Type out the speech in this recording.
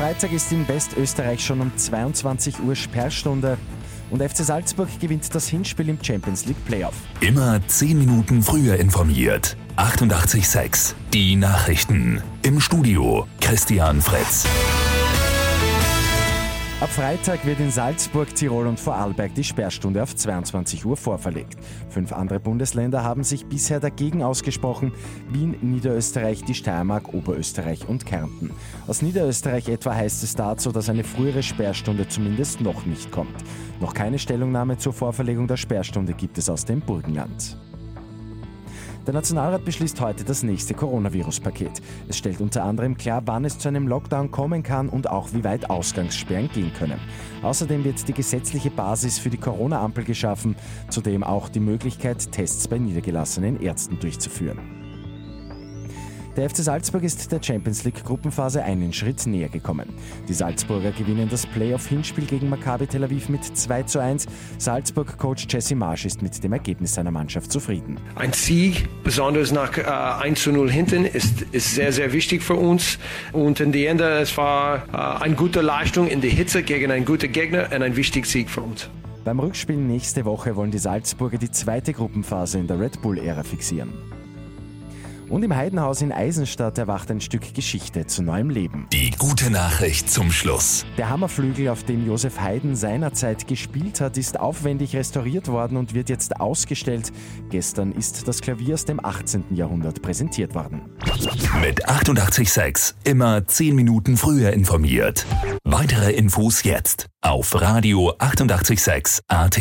Freitag ist in Westösterreich schon um 22 Uhr Sperrstunde und FC Salzburg gewinnt das Hinspiel im Champions League Playoff. Immer 10 Minuten früher informiert. 88.6 Die Nachrichten. Im Studio Christian Fretz. Ab Freitag wird in Salzburg, Tirol und Vorarlberg die Sperrstunde auf 22 Uhr vorverlegt. Fünf andere Bundesländer haben sich bisher dagegen ausgesprochen. Wien, Niederösterreich, die Steiermark, Oberösterreich und Kärnten. Aus Niederösterreich etwa heißt es dazu, dass eine frühere Sperrstunde zumindest noch nicht kommt. Noch keine Stellungnahme zur Vorverlegung der Sperrstunde gibt es aus dem Burgenland. Der Nationalrat beschließt heute das nächste Coronavirus-Paket. Es stellt unter anderem klar, wann es zu einem Lockdown kommen kann und auch wie weit Ausgangssperren gehen können. Außerdem wird die gesetzliche Basis für die Corona-Ampel geschaffen, zudem auch die Möglichkeit, Tests bei niedergelassenen Ärzten durchzuführen. Der FC Salzburg ist der Champions League Gruppenphase einen Schritt näher gekommen. Die Salzburger gewinnen das Playoff-Hinspiel gegen Maccabi Tel Aviv mit 2 zu 1. Salzburg-Coach Jesse Marsch ist mit dem Ergebnis seiner Mannschaft zufrieden. Ein Sieg, besonders nach äh, 1 zu 0 hinten, ist, ist sehr, sehr wichtig für uns. Und in der Ende, es war äh, eine gute Leistung in der Hitze gegen einen guten Gegner und ein wichtiger Sieg für uns. Beim Rückspiel nächste Woche wollen die Salzburger die zweite Gruppenphase in der Red Bull-Ära fixieren. Und im Heidenhaus in Eisenstadt erwacht ein Stück Geschichte zu neuem Leben. Die gute Nachricht zum Schluss. Der Hammerflügel, auf dem Josef Haydn seinerzeit gespielt hat, ist aufwendig restauriert worden und wird jetzt ausgestellt. Gestern ist das Klavier aus dem 18. Jahrhundert präsentiert worden. Mit 886 immer 10 Minuten früher informiert. Weitere Infos jetzt auf Radio 886 AT.